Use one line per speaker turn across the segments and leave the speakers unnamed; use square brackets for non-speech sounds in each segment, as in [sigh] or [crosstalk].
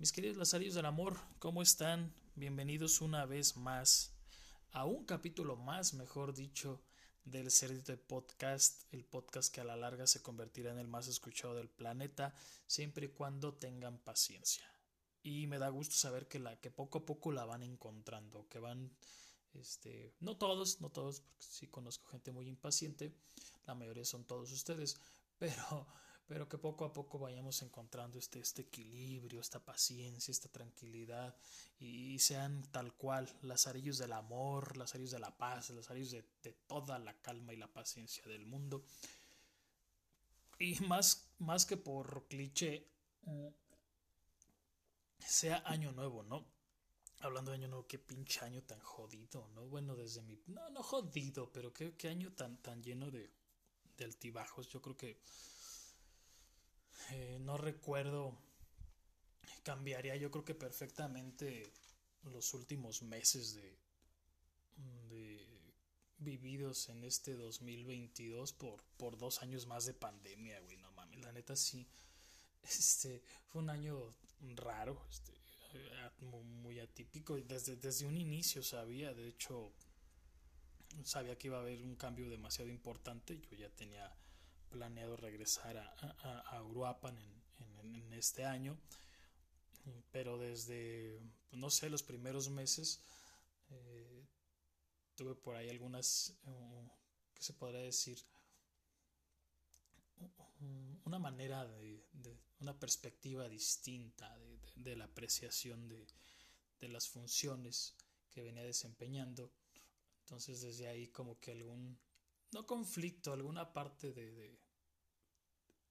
Mis queridos Lazarillos del Amor, ¿cómo están? Bienvenidos una vez más a un capítulo más, mejor dicho, del Cerdito de Podcast, el podcast que a la larga se convertirá en el más escuchado del planeta, siempre y cuando tengan paciencia. Y me da gusto saber que, la, que poco a poco la van encontrando, que van, este, no todos, no todos, porque sí conozco gente muy impaciente, la mayoría son todos ustedes, [laughs] pero pero que poco a poco vayamos encontrando este, este equilibrio, esta paciencia, esta tranquilidad y, sean tal cual lazarillos del amor, lazarillos de la paz, lazarillos de, de toda la calma y la paciencia del mundo. Y más, más que por cliché, sea año nuevo, ¿no? Hablando de año nuevo, qué pinche año tan jodido, ¿no? Bueno, desde mi... No, no jodido, pero qué, qué año tan, tan lleno de, de altibajos. Yo creo que eh, no recuerdo, cambiaría yo creo que perfectamente los últimos meses de, de vividos en este 2022 por, por dos años más de pandemia, güey, no mames, la neta sí, [laughs] este, fue un año raro, este, muy atípico, desde, desde un inicio sabía, de hecho, sabía que iba a haber un cambio demasiado importante, yo ya tenía planeado regresar a, a, Uruapan en, en, este año, pero desde, no sé, los primeros meses eh, tuve por ahí algunas, uh, ¿qué se podría decir? Una manera de, una perspectiva distinta de, de la apreciación de, de las funciones que venía desempeñando. Entonces desde ahí como que algún no conflicto, alguna parte de, de,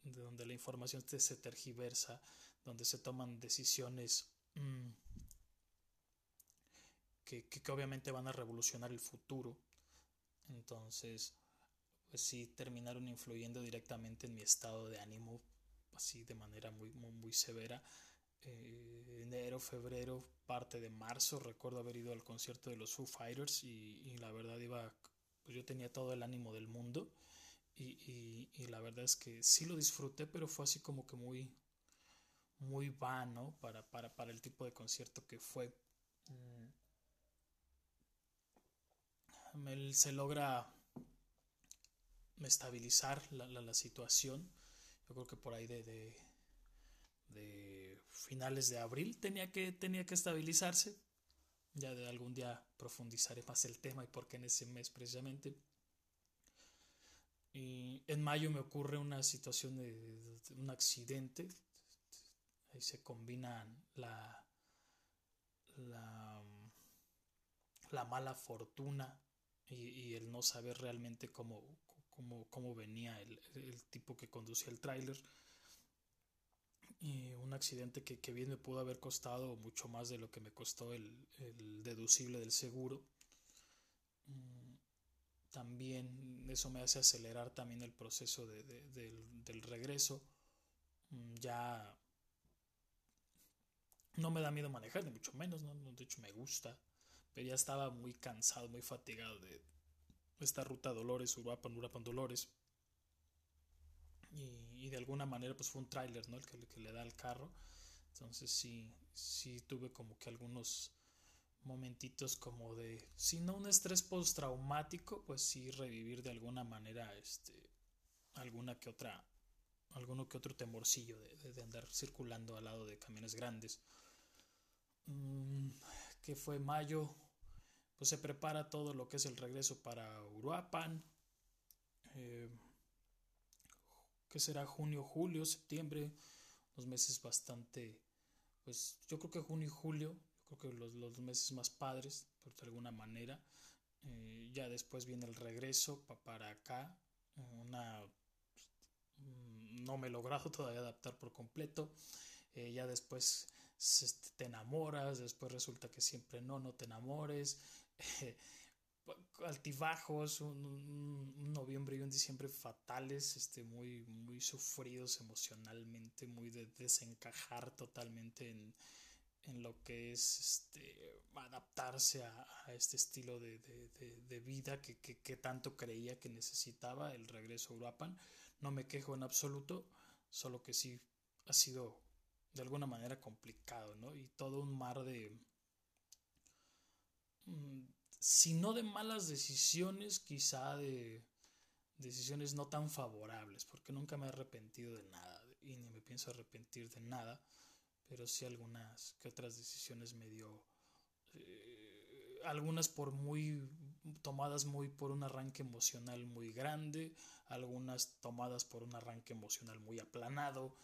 donde la información se tergiversa, donde se toman decisiones mm, que, que, obviamente van a revolucionar el futuro. Entonces, pues sí, terminaron influyendo directamente en mi estado de ánimo, así de manera muy, muy, severa. Eh, enero, febrero, parte de marzo, recuerdo haber ido al concierto de los Foo Fighters y, y la verdad iba pues yo tenía todo el ánimo del mundo y, y, la verdad es que sí lo disfruté, pero fue así como que muy, muy vano para, para, para el tipo de concierto que fue. Mm. se logra estabilizar la, la, la, situación. Yo creo que por ahí de, de, de, finales de abril tenía que, tenía que estabilizarse. Ya de algún día profundizaré más el tema y por qué en ese mes precisamente. Y en mayo me ocurre una situación de, un accidente. Ahí se combinan la, la, la mala fortuna y, el no saber realmente cómo, cómo, cómo venía el, el, tipo que conducía el tráiler. Un accidente que, que, bien me pudo haber costado mucho más de lo que me costó el, el deducible del seguro. Mm, también eso me hace acelerar también el proceso de, del, regreso. Mm, ya no me da miedo manejar, ni mucho menos, ¿no? de hecho me gusta, pero ya estaba muy cansado, muy fatigado de esta ruta Dolores, Uruapan, Uruapan, Dolores. Y, y, de alguna manera pues fue un tráiler, ¿no? El que, le da al carro. Entonces sí, sí tuve como que algunos momentitos como de, si no un estrés postraumático, pues sí revivir de alguna manera este, alguna que otra, alguno que otro temorcillo de, de, andar circulando al lado de camiones grandes. Mm, que fue mayo, pues se prepara todo lo que es el regreso para Uruapan. Eh, que será junio, julio, septiembre, los meses bastante, pues yo creo que junio y julio creo que los, los meses más padres, por de alguna manera. Eh, ya después viene el regreso pa, para acá. Una, mm, no me he logrado [laughs] todavía adaptar por completo. Eh, ya después te enamoras, después resulta que siempre no, no te enamores. [laughs] altibajos, un, noviembre y un diciembre fatales, este, muy, muy sufridos emocionalmente, muy de desencajar totalmente en, en lo que es este, adaptarse a, a este estilo de, de, de vida que, que, que, tanto creía que necesitaba el regreso a Uruapan. No me quejo en absoluto, solo que sí ha sido de alguna manera complicado, ¿no? Y todo un mar de, mm, si no de malas decisiones, quizá de decisiones no tan favorables, porque nunca me he arrepentido de nada y ni me pienso arrepentir de nada, pero sí algunas que otras decisiones me dio, eh, algunas por muy tomadas muy por un arranque emocional muy grande, algunas tomadas por un arranque emocional muy aplanado,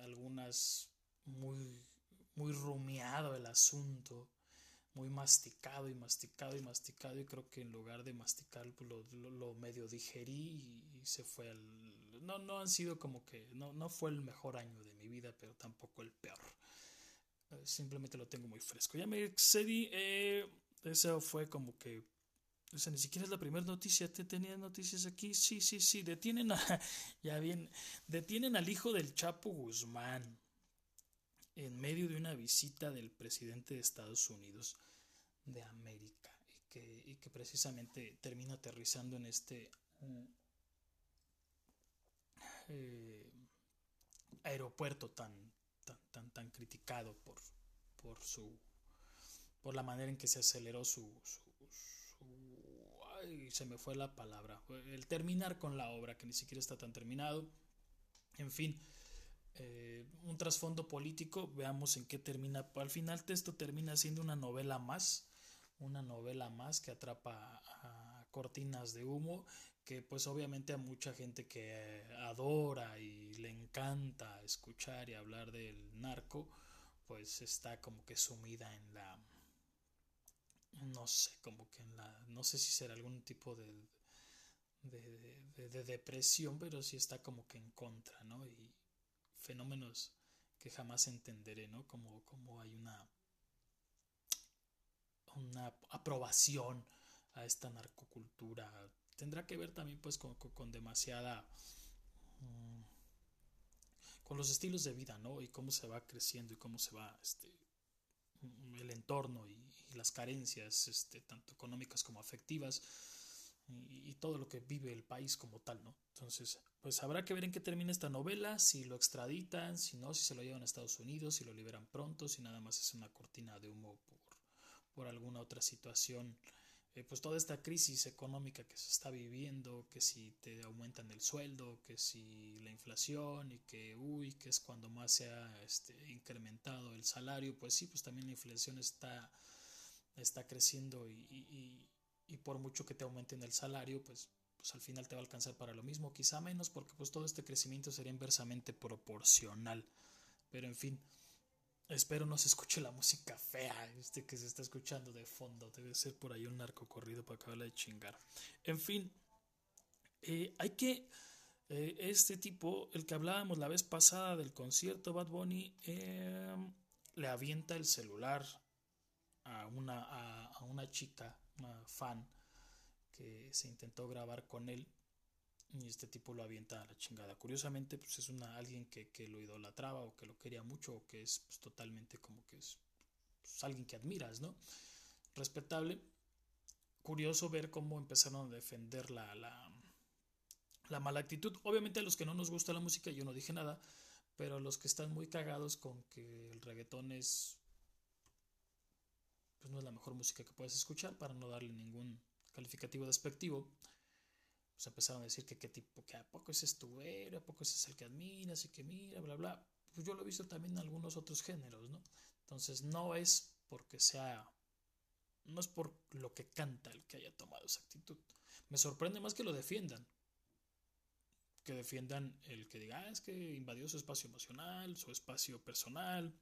algunas muy, muy rumiado el asunto, muy masticado y masticado y masticado y creo que en lugar de masticar pues, lo, medio digerí y, se fue al... No, no han sido como que... No, no fue el mejor año de mi vida, pero tampoco el peor. Eh, simplemente lo tengo muy fresco. Ya me excedí. Eh, eso fue como que o sea, ni siquiera es la primera noticia. ¿Te tenías noticias aquí? Sí, sí, sí. Detienen a. [laughs] Ya bien. Detienen al hijo del Chapo Guzmán. En medio de una visita del presidente de Estados Unidos de América. Y que, precisamente termina aterrizando en este. Eh, aeropuerto tan, tan, tan, tan criticado por, por su. por la manera en que se aceleró su y se me fue la palabra, el terminar con la obra, que ni siquiera está tan terminado. En fin, eh, un trasfondo político, veamos en qué termina. Al final esto termina siendo una novela más, una novela más que atrapa a cortinas de humo, que pues obviamente a mucha gente que adora y le encanta escuchar y hablar del narco, pues está como que sumida en la no sé, como que en la, no sé si será algún tipo de, de, depresión, pero sí está como que en contra, ¿no? Y fenómenos que jamás entenderé, ¿no? Como, como hay una, una aprobación a esta narcocultura. Tendrá que ver también pues con, con, demasiada... Mm, con los estilos de vida, ¿no? Y cómo se va creciendo y cómo se va este, el entorno y, las carencias, este, tanto económicas como afectivas, y, todo lo que vive el país como tal, ¿no? Entonces, pues habrá que ver en qué termina esta novela, si lo extraditan, si no, si se lo llevan a Estados Unidos, si lo liberan pronto, si nada más es una cortina de humo por, por alguna otra situación eh, pues toda esta crisis económica que se está viviendo, que si te aumentan el sueldo, que si la inflación y que, uy, que es cuando más se ha este, incrementado el salario, pues sí, pues también la inflación está, está creciendo y, y, y por mucho que te aumenten el salario, pues, pues al final te va a alcanzar para lo mismo, quizá menos, porque pues todo este crecimiento sería inversamente proporcional. Pero en fin, Espero no se escuche la música fea, este que se está escuchando de fondo. Debe ser por ahí un narco corrido para acabarla de chingar. En fin, eh, hay que. Eh, este tipo, el que hablábamos la vez pasada del concierto Bad Bunny, eh, le avienta el celular a una chica, una fan, que se intentó grabar con él y este tipo lo avienta a la chingada. Curiosamente, pues es una alguien que, que lo idolatraba o que lo quería mucho o que es pues, totalmente como que es pues, alguien que admiras, ¿no? Respetable. Curioso ver cómo empezaron a defender la, la, la mala actitud. Obviamente a los que no nos gusta la música, yo no dije nada, pero a los que están muy cagados con que el reggaetón es pues no es la mejor música que puedes escuchar para no darle ningún calificativo despectivo pues empezaron a decir que qué tipo, que a poco ese es tu héroe, a poco ese es el que admiras y que mira, bla, bla. Pues yo lo he visto también en algunos otros géneros, ¿no? Entonces no es porque sea, no es por lo que canta el que haya tomado esa actitud. Me sorprende más que lo defiendan. Que defiendan el que diga, ah, es que invadió su espacio emocional, su espacio personal,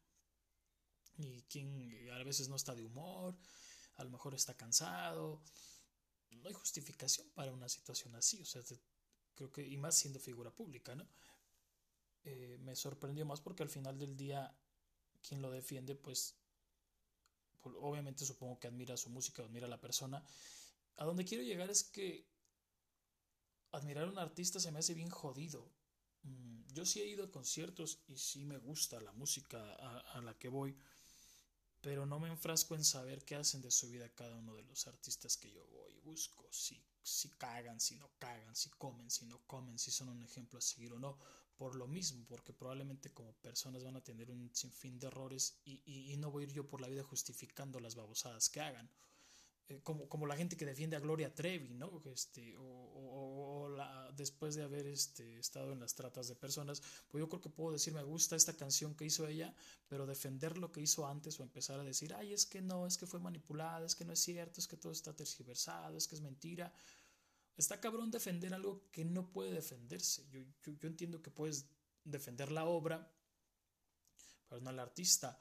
y quien a veces no está de humor, a lo mejor está cansado, no hay justificación para una situación así, o sea, creo que, y más siendo figura pública, ¿no? Eh, me sorprendió más porque al final del día, quien lo defiende, pues, pues, obviamente supongo que admira su música, admira a la persona. A donde quiero llegar es que admirar a un artista se me hace bien jodido. Mm, yo sí he ido a conciertos y sí me gusta la música a la que voy pero no me enfrasco en saber qué hacen de su vida cada uno de los artistas que yo voy y busco, si, si cagan, si no cagan, si comen, si no comen, si son un ejemplo a seguir o no, por lo mismo, porque probablemente como personas van a tener un sinfín de errores y, y, no voy a ir yo por la vida justificando las babosadas que hagan. Eh, como, como la gente que defiende a Gloria Trevi, ¿no? Este, o, o, la, después de haber este, estado en las tratas de personas, pues yo creo que puedo decir, me gusta esta canción que hizo ella, pero defender lo que hizo antes o empezar a decir, ay, es que no, es que fue manipulada, es que no es cierto, es que todo está tergiversado, es que es mentira Está cabrón defender algo que no puede defenderse. Yo, yo, entiendo que puedes defender la obra, pero no al artista.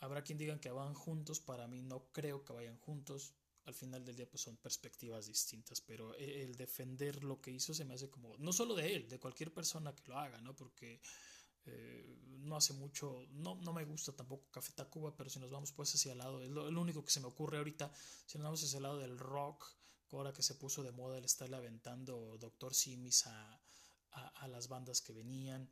Habrá quien digan que van juntos, para mí no creo que vayan juntos. Al final del día pues son perspectivas distintas, pero e, el defender lo que hizo se me hace como, no solo de él, de cualquier persona que lo haga, ¿no? Porque eh, no hace mucho, no, no me gusta tampoco Café Tacuba, pero si nos vamos pues hacia el lado, es lo, único que se me ocurre ahorita, si nos vamos hacia el lado del rock, ahora que se puso de moda el estarle aventando Doctor Simis a, a, las bandas que venían.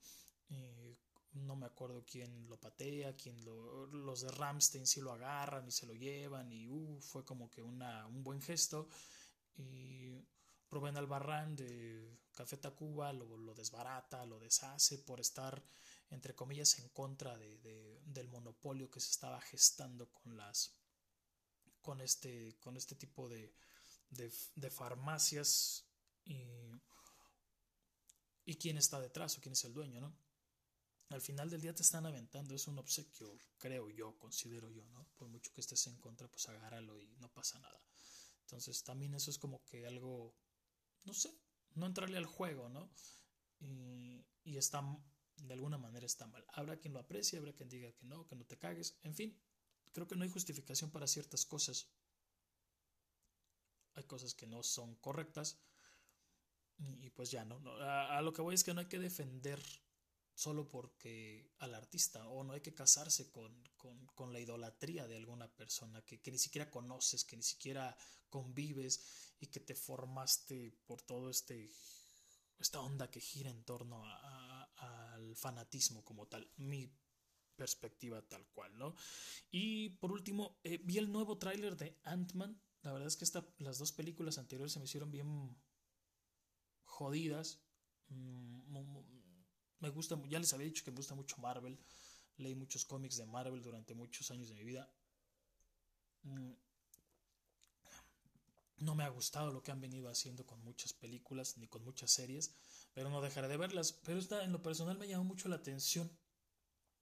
Eh, no me acuerdo quién lo patea, quién lo, los de Ramstein sí lo agarran y se lo llevan y uh, fue como que una, un buen gesto. Y Rubén Albarrán de Café Tacuba lo, desbarata, lo deshace por estar, entre comillas, en contra de, del monopolio que se estaba gestando con las con este, con este tipo de, de, farmacias y, y quién está detrás o quién es el dueño, ¿no? Al final del día te están aventando, es un obsequio, creo yo, considero yo, ¿no? Por mucho que estés en contra, pues agárralo y no pasa nada. Entonces también eso es como que algo, no sé, no entrarle al juego, ¿no? Y, está, de alguna manera está mal. Habrá quien lo aprecie, habrá quien diga que no, que no te cagues, en fin, creo que no hay justificación para ciertas cosas hay cosas que no son correctas y, pues ya, ¿no? A, lo que voy es que no hay que defender solo porque al artista o no hay que casarse con, con, la idolatría de alguna persona que, ni siquiera conoces, que ni siquiera convives y que te formaste por todo este esta onda que gira en torno al fanatismo como tal. Mi perspectiva tal cual, ¿no? Y por último, eh, vi el nuevo tráiler de Ant-Man la verdad es que esta, las dos películas anteriores se me hicieron bien jodidas. Mm, me gusta, ya les había dicho que me gusta mucho Marvel. Leí muchos cómics de Marvel durante muchos años de mi vida. Mm, no me ha gustado lo que han venido haciendo con muchas películas ni con muchas series, pero no dejaré de verlas. Pero esta en lo personal me llamó mucho la atención.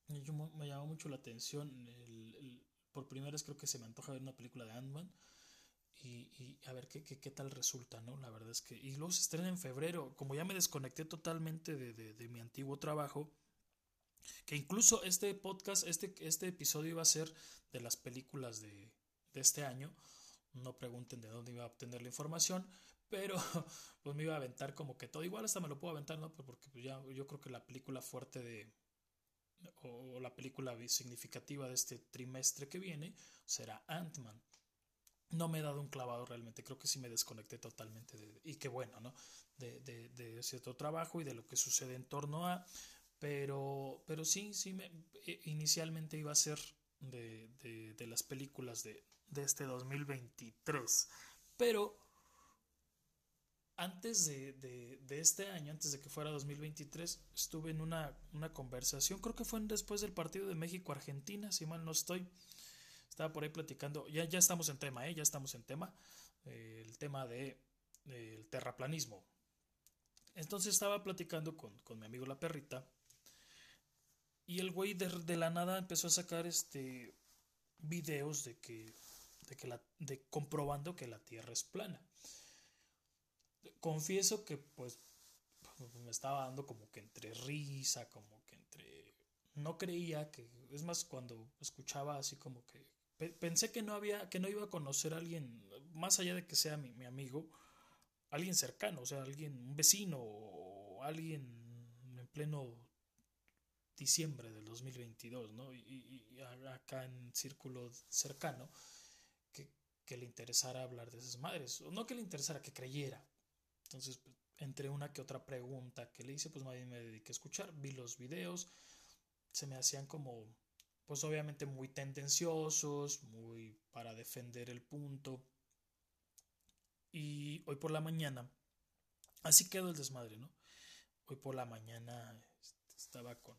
me llamó mucho la atención. por primera vez creo que se me antoja ver una película de Ant-Man y, a ver qué, qué, tal resulta, ¿no? La verdad es que... Y luego se estrena en febrero, como ya me desconecté totalmente de, de, mi antiguo trabajo, que incluso este podcast, este, este episodio iba a ser de las películas de, de este año, no pregunten de dónde iba a obtener la información, pero [laughs] pues me iba a aventar como que todo, igual hasta me lo puedo aventar, ¿no? Porque pues ya yo creo que la película fuerte de, o la película significativa de este trimestre que viene será Ant-Man no me he dado un clavado realmente, creo que sí me desconecté totalmente de, y qué bueno, ¿no? De, de, cierto trabajo y de lo que sucede en torno a, pero, pero sí, sí, me, eh, inicialmente iba a ser de, de las películas de, de este 2023, pero antes de, de, este año, antes de que fuera 2023, estuve en una, una conversación, creo que fue después del partido de México-Argentina, si mal no estoy, estaba por ahí platicando, ya, ya estamos en tema, ¿eh? ya estamos en tema, eh, el tema de, del terraplanismo. Entonces estaba platicando con, con, mi amigo la perrita y el güey de, de, la nada empezó a sacar este videos de que, de que la, de comprobando que la Tierra es plana. Confieso que pues me estaba dando como que entre risa, como que entre no creía que es más cuando escuchaba así como que pensé que no había, que no iba a conocer a alguien, más allá de que sea mi, amigo, alguien cercano, o sea, alguien, un vecino o alguien en pleno diciembre del 2022, ¿no? Y, acá en círculo cercano, que, que, le interesara hablar de esas madres, o no que le interesara, que creyera. Entonces, entre una que otra pregunta que le hice, pues más bien me dediqué a escuchar, vi los videos, se me hacían como pues obviamente muy tendenciosos, muy para defender el punto. Y hoy por la mañana, así quedó el desmadre, ¿no? Hoy por la mañana estaba con,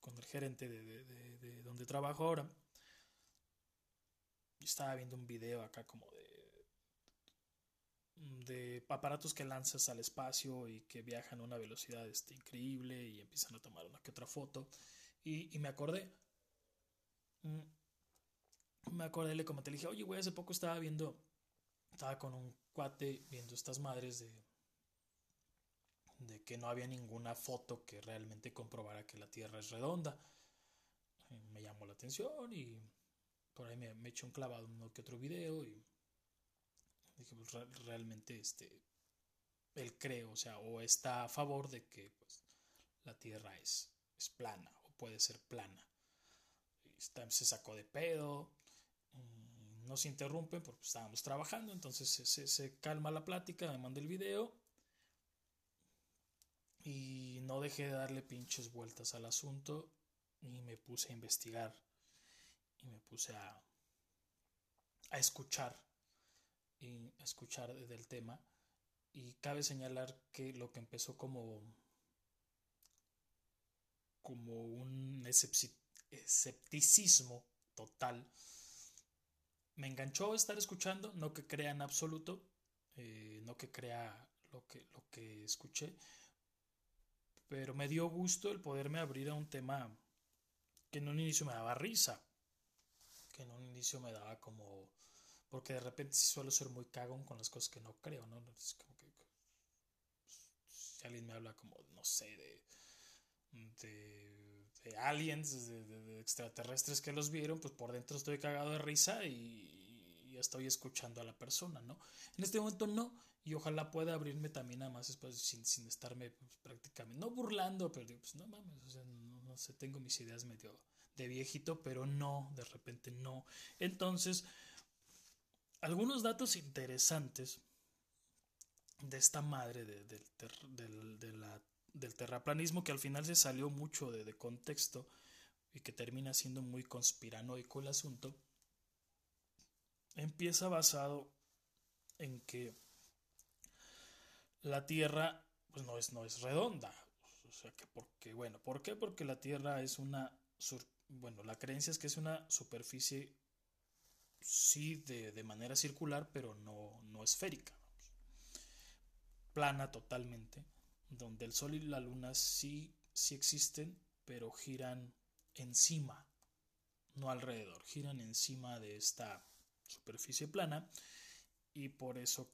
con el gerente de, de donde trabajo ahora. Estaba viendo un video acá como de de aparatos que lanzas al espacio y que viajan a una velocidad este, increíble y empiezan a tomar una que otra foto. Y, me acordé. Mm, me acordé, comenté, le dije, oye, güey, hace poco estaba viendo, estaba con un cuate viendo estas madres de, de que no había ninguna foto que realmente comprobara que la Tierra es redonda. Me llamó la atención y por ahí me, me eché un clavado uno que otro video y Dije, pues realmente este, él cree, o sea, o está a favor de que pues, la Tierra es, es plana o puede ser plana. Se sacó de pedo, mm, no se interrumpen porque estábamos trabajando, entonces se, se, calma la plática, me manda el video y no dejé de darle pinches vueltas al asunto y me puse a investigar y me puse a, a escuchar y escuchar del tema. Y cabe señalar que lo que empezó como, como un escepticismo total, me enganchó estar escuchando, no que crea en absoluto, eh, no que crea lo que, lo que escuché, pero me dio gusto el poderme abrir a un tema que en un inicio me daba risa, que en un inicio me daba como porque de repente sí suelo ser muy cagón con las cosas que no creo, ¿no? Es como que. si alguien me habla como, no sé, de, aliens, de, extraterrestres que los vieron, pues por dentro estoy cagado de risa y, y, estoy escuchando a la persona, ¿no? En este momento no, y ojalá pueda abrirme también a más espacio sin, sin estarme pues, prácticamente, no burlando, pero digo, pues no mames, o sea, no, sé, tengo mis ideas medio de viejito, pero no, de repente no. Entonces, algunos datos interesantes de esta madre del, terraplanismo que al final se salió mucho de, contexto y que termina siendo muy conspiranoico el asunto, empieza basado en que la Tierra pues no es, no es redonda. O sea que porque, bueno, ¿por qué? Porque la Tierra es una, bueno, la creencia es que es una superficie sí de, manera circular, pero no, no esférica. Plana totalmente, donde el Sol y la Luna sí, sí existen, pero giran encima, no alrededor, giran encima de esta superficie plana. Y por eso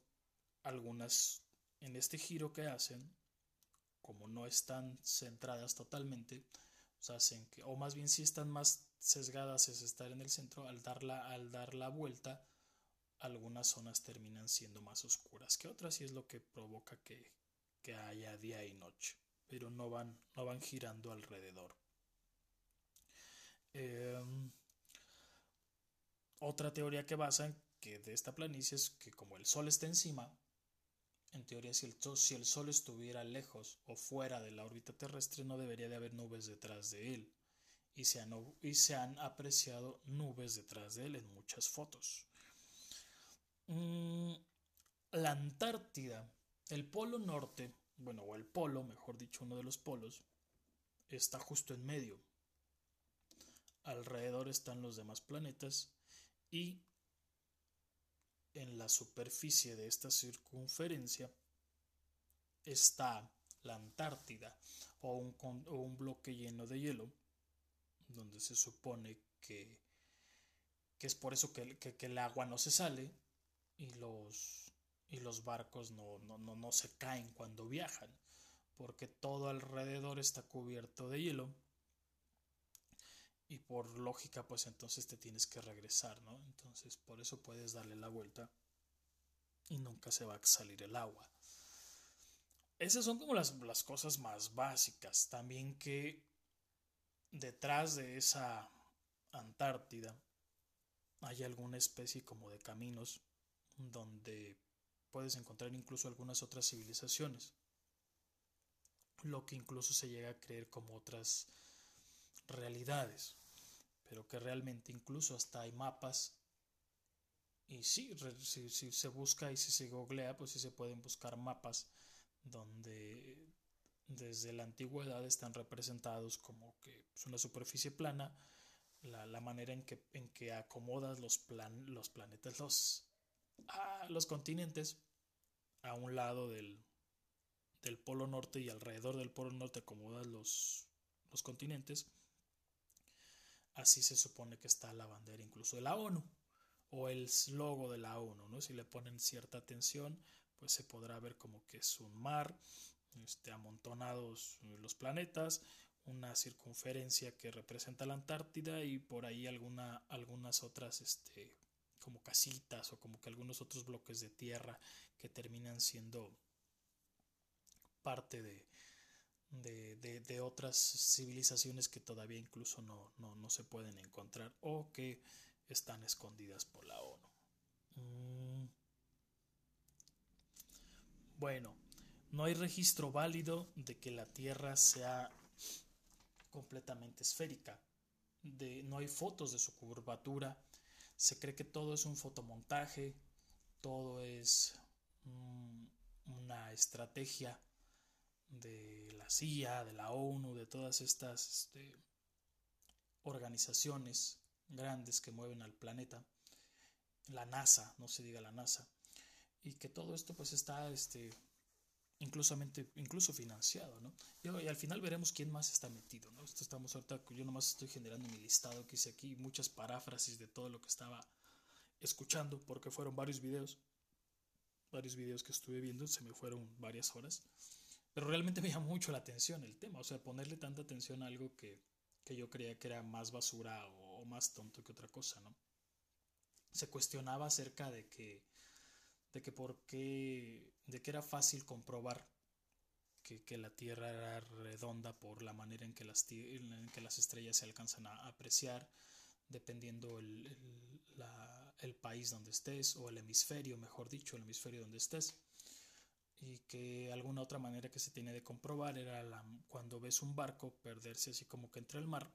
algunas en este giro que hacen, como no están centradas totalmente, hacen que, o más bien si están más sesgadas es estar en el centro, al al dar la vuelta, algunas zonas terminan siendo más oscuras que otras y es lo que provoca que, que haya día y noche, pero no van, no van girando alrededor. Em, otra teoría que basa que de esta planicie es que como el Sol está encima, en teoría si el, si el Sol estuviera lejos o fuera de la órbita terrestre no debería de haber nubes detrás de él y se han, y se han apreciado nubes detrás de él en muchas fotos. Mm, la Antártida, el polo norte, bueno, o el polo, mejor dicho, uno de los polos, está justo en medio. Alrededor están los demás planetas y en la superficie de esta circunferencia está la Antártida o un, o un bloque lleno de hielo donde se supone que, que es por eso que, el agua no se sale y los, y los barcos no, no, no, se caen cuando viajan, porque todo alrededor está cubierto de hielo y por lógica pues entonces te tienes que regresar, ¿no? Entonces por eso puedes darle la vuelta y nunca se va a salir el agua. Esas son como las, las cosas más básicas. También que detrás de esa Antártida hay alguna especie como de caminos donde puedes encontrar incluso algunas otras civilizaciones, lo que incluso se llega a creer como otras realidades, pero que realmente incluso hasta hay mapas. Y sí, si, se busca y si se googlea, pues sí se pueden buscar mapas donde desde la antigüedad están representados como que es una superficie plana, la, manera en que, en que acomodas los, plan, los planetas, los, ah, los continentes a un lado del, del polo norte y alrededor del polo norte acomodas los, los continentes, así se supone que está la bandera incluso de la ONU o el logo de la ONU, ¿no? Si le ponen cierta atención, pues se podrá ver como que es un mar, este, amontonados los planetas, una circunferencia que representa la Antártida y por ahí alguna, algunas otras este, como casitas o como que algunos otros bloques de tierra que terminan siendo parte de, de, otras civilizaciones que todavía incluso no, no, se pueden encontrar o que están escondidas por la ONU. Mm. Bueno, no hay registro válido de que la Tierra sea completamente esférica. De, no hay fotos de su curvatura. Se cree que todo es un fotomontaje, todo es una estrategia de la CIA, de la ONU, de todas estas este, organizaciones grandes que mueven al planeta, la NASA, no se diga la NASA, y que todo esto pues está este, incluso financiado, ¿no? Y, al final veremos quién más está metido, ¿no? Esto estamos ahorita, yo nomás estoy generando mi listado que hice aquí, muchas paráfrasis de todo lo que estaba escuchando, porque fueron varios videos, varios videos que estuve viendo, se me fueron varias horas, pero realmente [laughs] me llamó mucho la atención el tema, o sea, ponerle tanta atención a algo que, que yo creía que era más basura o, o más tonto que otra cosa, ¿no? Se cuestionaba acerca de que de que de que era fácil comprobar que, la Tierra era redonda por la manera en que las, que las estrellas se alcanzan a apreciar, dependiendo el, el, país donde estés, o el hemisferio, mejor dicho, el hemisferio donde estés. Y que alguna otra manera que se tiene de comprobar era la, cuando ves un barco perderse así como que entre el mar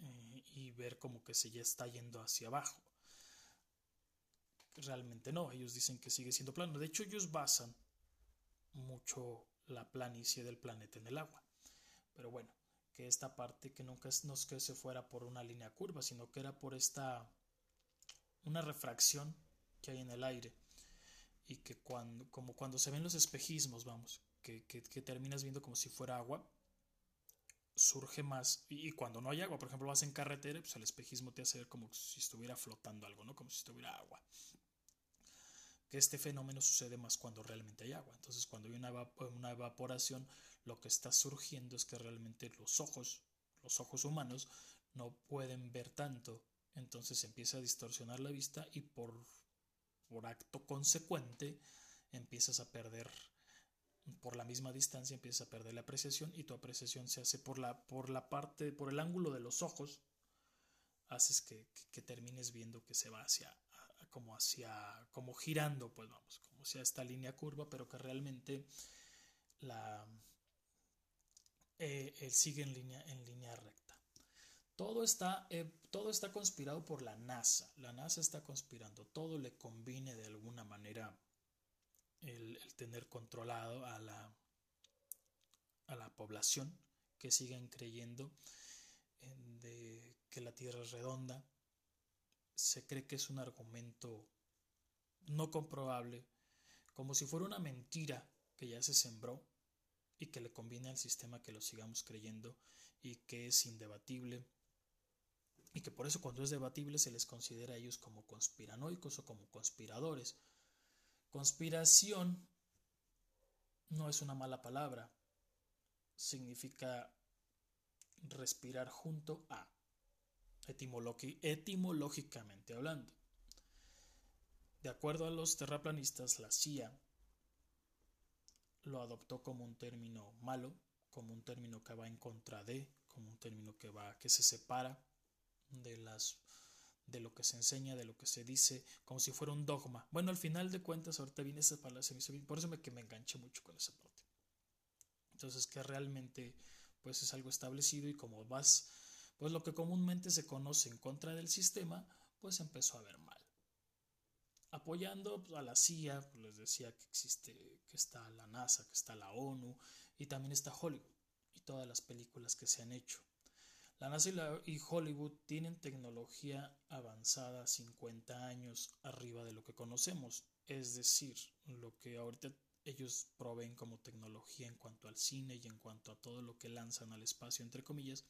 eh, y ver como que se ya está yendo hacia abajo realmente no, ellos dicen que sigue siendo plano. De hecho, ellos basan mucho la planicie del planeta en el agua. Pero bueno, que esta parte que nunca no es que se fuera por una línea curva, sino que era por esta una refracción que hay en el aire y que cuando como cuando se ven los espejismos, vamos, que, que, terminas viendo como si fuera agua, surge más y, cuando no hay agua, por ejemplo, vas en carretera, pues el espejismo te hace ver como si estuviera flotando algo, ¿no? Como si estuviera agua este fenómeno sucede más cuando realmente hay agua. Entonces, cuando hay una, evaporación, lo que está surgiendo es que realmente los ojos, los ojos humanos, no pueden ver tanto. Entonces empieza a distorsionar la vista y por, por acto consecuente empiezas a perder por la misma distancia empiezas a perder la apreciación y tu apreciación se hace por la, por la parte, por el ángulo de los ojos, haces que, que termines viendo que se va hacia, como hacia, como girando, pues vamos, como hacia esta línea curva, pero que realmente la eh, sigue en línea, en línea recta. Todo está, eh, todo está conspirado por la NASA. La NASA está conspirando. Todo le conviene de alguna manera el, tener controlado a la, a la población que siguen creyendo de que la Tierra es redonda, se cree que es un argumento no comprobable, como si fuera una mentira que ya se sembró y que le conviene al sistema que lo sigamos creyendo y que es indebatible y que por eso cuando es debatible se les considera a ellos como conspiranoicos o como conspiradores. Conspiración no es una mala palabra, significa respirar junto a etimológicamente hablando. De acuerdo a los terraplanistas, la CIA lo adoptó como un término malo, como un término que va en contra de, como un término que va que se separa de las de lo que se enseña, de lo que se dice, como si fuera un dogma. Bueno, al final de cuentas, ahorita viene esa palabra, por eso me, que me enganché mucho con esa parte. Entonces, que realmente pues es algo establecido y como vas pues lo que comúnmente se conoce en contra del sistema, pues empezó a ver mal. apoyando pues, a la CIA, pues, les decía que existe, que está la NASA, que está la ONU y también está Hollywood y todas las películas que se han hecho. La NASA y, Hollywood tienen tecnología avanzada 50 años arriba de lo que conocemos, es decir, lo que ahorita ellos proveen como tecnología en cuanto al cine y en cuanto a todo lo que lanzan al espacio, entre comillas,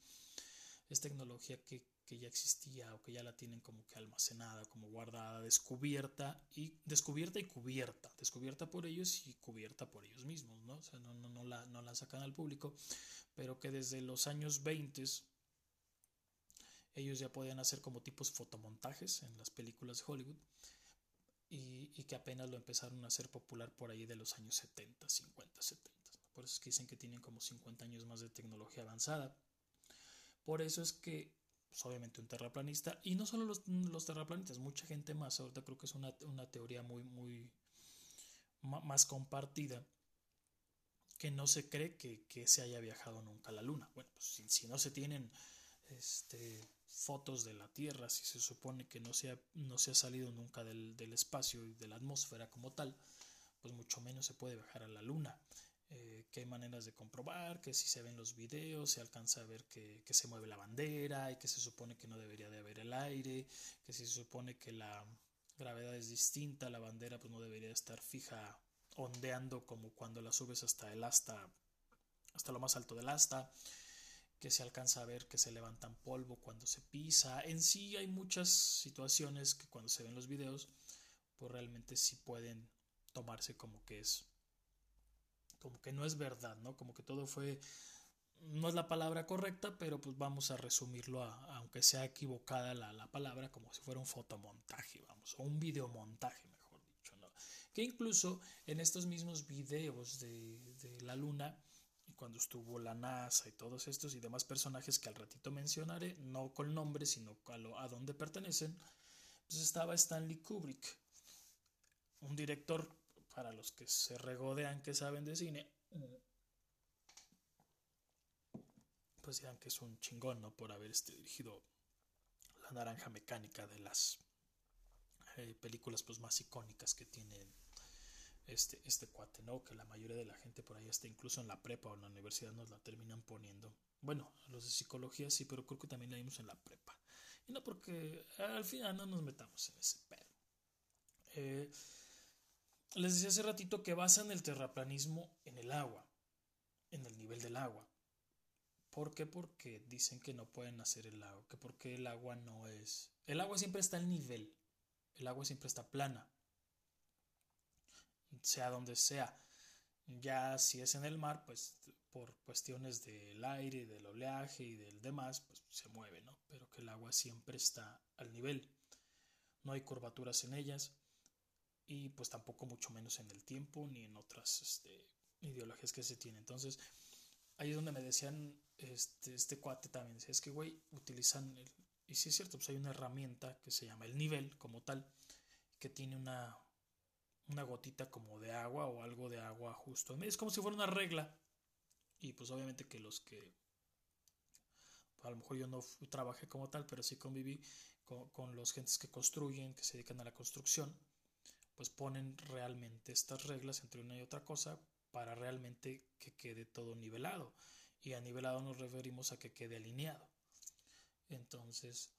es tecnología que, ya existía o que ya la tienen como que almacenada, como guardada, descubierta y descubierta y cubierta, descubierta por ellos y cubierta por ellos mismos, ¿no? O sea, no, no, no, la, no la sacan al público, pero que desde los años 20 ellos ya podían hacer como tipos fotomontajes en las películas de Hollywood y, que apenas lo empezaron a hacer popular por ahí de los años 70, 50, 70. Por eso es que dicen que tienen como 50 años más de tecnología avanzada. Por eso es que, pues, obviamente, un terraplanista, y no solo los, los, terraplanistas, mucha gente más, ahorita creo que es una, una teoría muy, muy más compartida, que no se cree que, que, se haya viajado nunca a la Luna. Bueno, pues si, no se tienen este, fotos de la Tierra, si se supone que no se ha, no se ha salido nunca del, del, espacio y de la atmósfera como tal, pues mucho menos se puede viajar a la Luna. Que hay maneras de comprobar, que si se ven los videos se alcanza a ver que, que, se mueve la bandera y que se supone que no debería de haber el aire, que si se supone que la gravedad es distinta, la bandera pues no debería estar fija ondeando como cuando la subes hasta el asta, hasta lo más alto del asta, que se alcanza a ver que se levantan polvo cuando se pisa. En sí hay muchas situaciones que cuando se ven los videos, pues realmente sí pueden tomarse como que es como que no es verdad, ¿no? Como que todo fue, no es la palabra correcta, pero pues vamos a resumirlo, aunque sea equivocada la, la, palabra, como si fuera un fotomontaje, vamos, o un videomontaje, mejor dicho, ¿no? Que incluso en estos mismos videos de, de la luna, cuando estuvo la NASA y todos estos y demás personajes que al ratito mencionaré, no con nombre, sino a, lo, a dónde pertenecen, pues estaba Stanley Kubrick, un director para los que se regodean que saben de cine, pues dirán que es un chingón, ¿no? Por haber este, dirigido La Naranja Mecánica de las eh, películas pues más icónicas que tiene este, este cuate, ¿no? Que la mayoría de la gente por ahí, está incluso en la prepa o en la universidad, nos la terminan poniendo. Bueno, los de psicología sí, pero creo que también la vimos en la prepa. Y no porque al final no nos metamos en ese pedo. Eh, les decía hace ratito que basan el terraplanismo en el agua, en el nivel del agua. ¿Por qué? Porque dicen que no pueden hacer el agua, que porque el agua no es... El agua siempre está al nivel, el agua siempre está plana, sea donde sea. Ya si es en el mar, pues por cuestiones del aire, del oleaje y del demás, pues se mueve, ¿no? Pero que el agua siempre está al nivel. No hay curvaturas en ellas y pues tampoco mucho menos en el tiempo ni en otras este, ideologías que se tienen. Entonces, ahí es donde me decían, este, este cuate también, es que, güey, utilizan, el, y sí es cierto, pues hay una herramienta que se llama el nivel como tal, que tiene una, una gotita como de agua o algo de agua justo. Es como si fuera una regla. Y pues obviamente que los que, a lo mejor yo no trabajé como tal, pero sí conviví con, con los gentes que construyen, que se dedican a la construcción pues ponen realmente estas reglas entre una y otra cosa para realmente que quede todo nivelado. Y a nivelado nos referimos a que quede alineado. Entonces,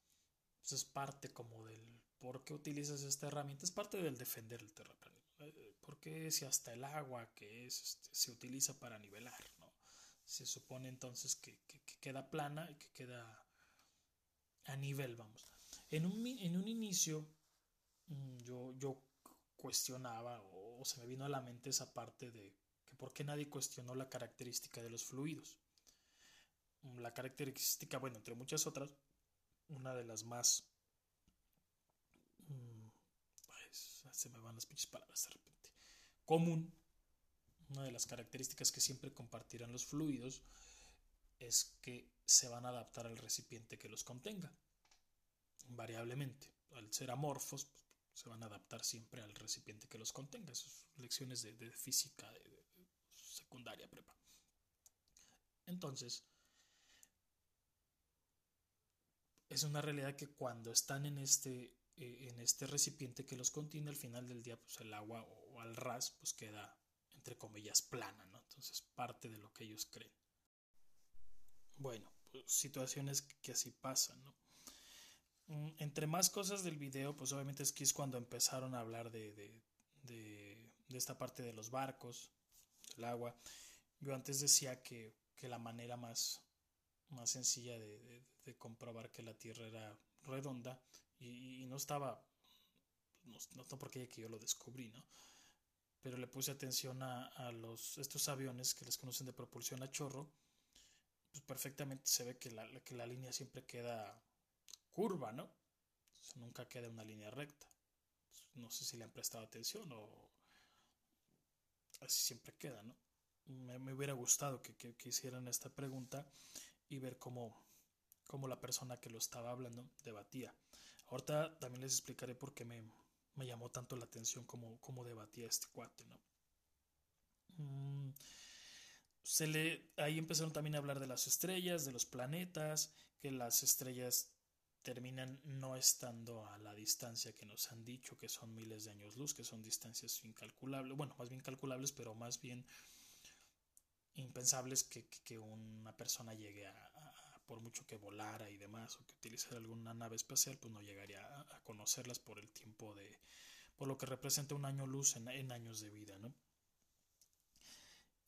pues es parte como del por qué utilizas esta herramienta, es parte del defender el terraplanismo. Eh, porque si hasta el agua que es, este, se utiliza para nivelar, ¿no? Se supone entonces que, queda plana y que queda a nivel, vamos. En un, en un inicio, mm, yo, yo cuestionaba o, se me vino a la mente esa parte de que por qué nadie cuestionó la característica de los fluidos. La característica, bueno, entre muchas otras, una de las más... Mm, se me van las pinches palabras de repente. Común, una de las características que siempre compartirán los fluidos es que se van a adaptar al recipiente que los contenga, invariablemente. Al ser amorfos, pues, se van a adaptar siempre al recipiente que los contenga. Esas lecciones de, física secundaria, prepa. Entonces, es una realidad que cuando están en este, eh, en este recipiente que los contiene, al final del día, pues el agua o al ras, pues queda, entre comillas, plana, ¿no? Entonces, parte de lo que ellos creen. Bueno, pues situaciones que así pasan, ¿no? Mm, entre más cosas del video, pues obviamente es que es cuando empezaron a hablar de, de, de, esta parte de los barcos, del agua. Yo antes decía que, que la manera más, más sencilla de, comprobar que la Tierra era redonda y, y no estaba, no, no, porque que yo lo descubrí, ¿no? Pero le puse atención a, a, los, estos aviones que les conocen de propulsión a chorro, pues perfectamente se ve que la, que la línea siempre queda curva, ¿no? nunca queda una línea recta. No sé si le han prestado atención o así siempre queda, ¿no? Me, hubiera gustado que, que, que, hicieran esta pregunta y ver cómo, cómo la persona que lo estaba hablando debatía. Ahorita también les explicaré por qué me, me llamó tanto la atención cómo, cómo debatía este cuate, ¿no? Mm, se le, ahí empezaron también a hablar de las estrellas, de los planetas, que las estrellas terminan no estando a la distancia que nos han dicho, que son miles de años luz, que son distancias incalculables, bueno, más bien calculables, pero más bien impensables que, una persona llegue a, por mucho que volara y demás, o que utilizara alguna nave espacial, pues no llegaría a, conocerlas por el tiempo de, por lo que representa un año luz en, años de vida, ¿no?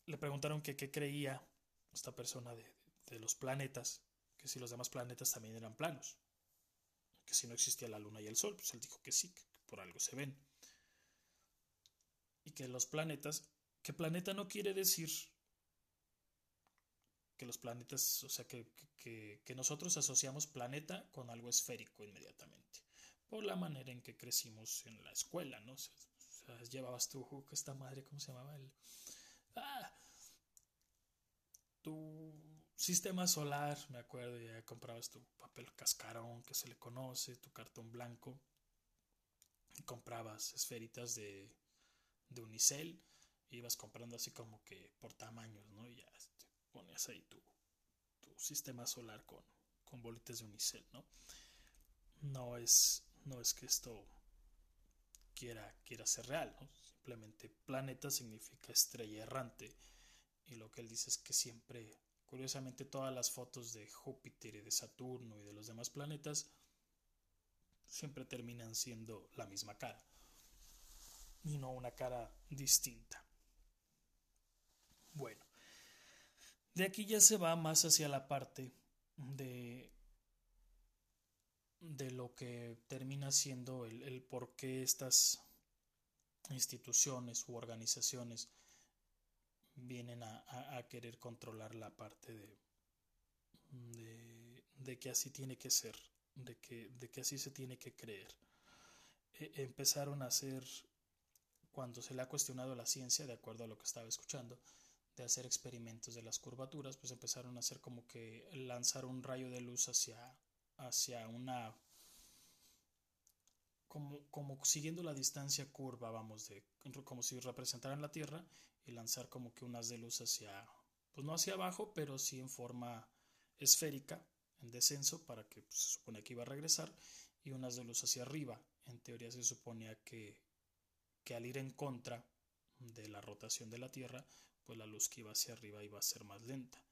Le preguntaron que qué creía esta persona de los planetas, que si los demás planetas también eran planos que si no existía la luna y el sol, pues él dijo que sí, que por algo se ven. Y que los planetas, que planeta no quiere decir que los planetas, o sea, que, que, nosotros asociamos planeta con algo esférico inmediatamente, por la manera en que crecimos en la escuela, ¿no? O sea, llevabas tu, esta madre, ¿cómo se llamaba? El, ah, tu sistema solar, me acuerdo, ya comprabas tu papel cascarón que se le conoce, tu cartón blanco, y comprabas esferitas de, de unicel, ibas comprando así como que por tamaños, ¿no? Y ya este, ponías ahí tu, tu sistema solar con, con bolitas de unicel, ¿no? No es, no es que esto quiera, quiera ser real, ¿no? Simplemente planeta significa estrella errante, y lo que él dice es que siempre Curiosamente todas las fotos de Júpiter y de Saturno y de los demás planetas siempre terminan siendo la misma cara y no una cara distinta. Bueno, de aquí ya se va más hacia la parte de, de lo que termina siendo el, el por qué estas instituciones u organizaciones vienen a, a, a querer controlar la parte de, de, de, que así tiene que ser, de que, de que así se tiene que creer. E, empezaron a hacer, cuando se le ha cuestionado la ciencia, de acuerdo a lo que estaba escuchando, de hacer experimentos de las curvaturas, pues empezaron a hacer como que lanzar un rayo de luz hacia, hacia una como, como, siguiendo la distancia curva, vamos, de como si representaran la Tierra y lanzar como que unas de luz hacia, pues no hacia abajo, pero sí en forma esférica, en descenso, para que pues, se supone que iba a regresar, y unas de luz hacia arriba. En teoría se suponía que, que al ir en contra de la rotación de la Tierra, pues la luz que iba hacia arriba iba a ser más lenta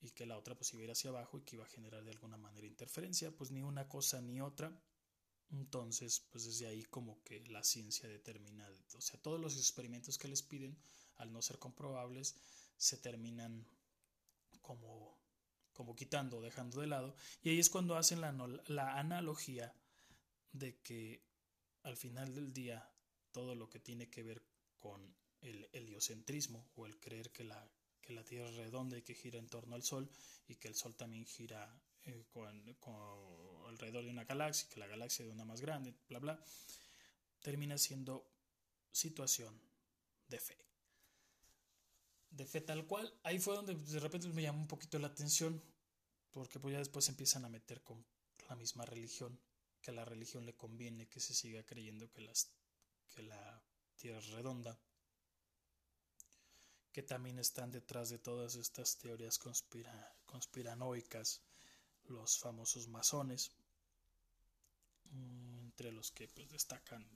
y que la otra pues iba a ir hacia abajo y que iba a generar de alguna manera interferencia, pues ni una cosa ni otra. Entonces, pues desde ahí como que la ciencia determina, o sea, todos los experimentos que les piden al no ser comprobables, se terminan como, como quitando, dejando de lado. Y ahí es cuando hacen la, la analogía de que al final del día todo lo que tiene que ver con el heliocentrismo o el creer que la, que la Tierra es redonda y que gira en torno al Sol y que el Sol también gira eh, con, con, alrededor de una galaxia, que la galaxia es una más grande, bla, bla, termina siendo situación de fe de fe tal cual. Ahí fue donde de repente me llamó un poquito la atención, porque pues ya después empiezan a meter con la misma religión, que a la religión le conviene que se siga creyendo que, las, que la Tierra es redonda, que también están detrás de todas estas teorías conspira, conspiranoicas, los famosos masones. Mm, entre los que pues, destacan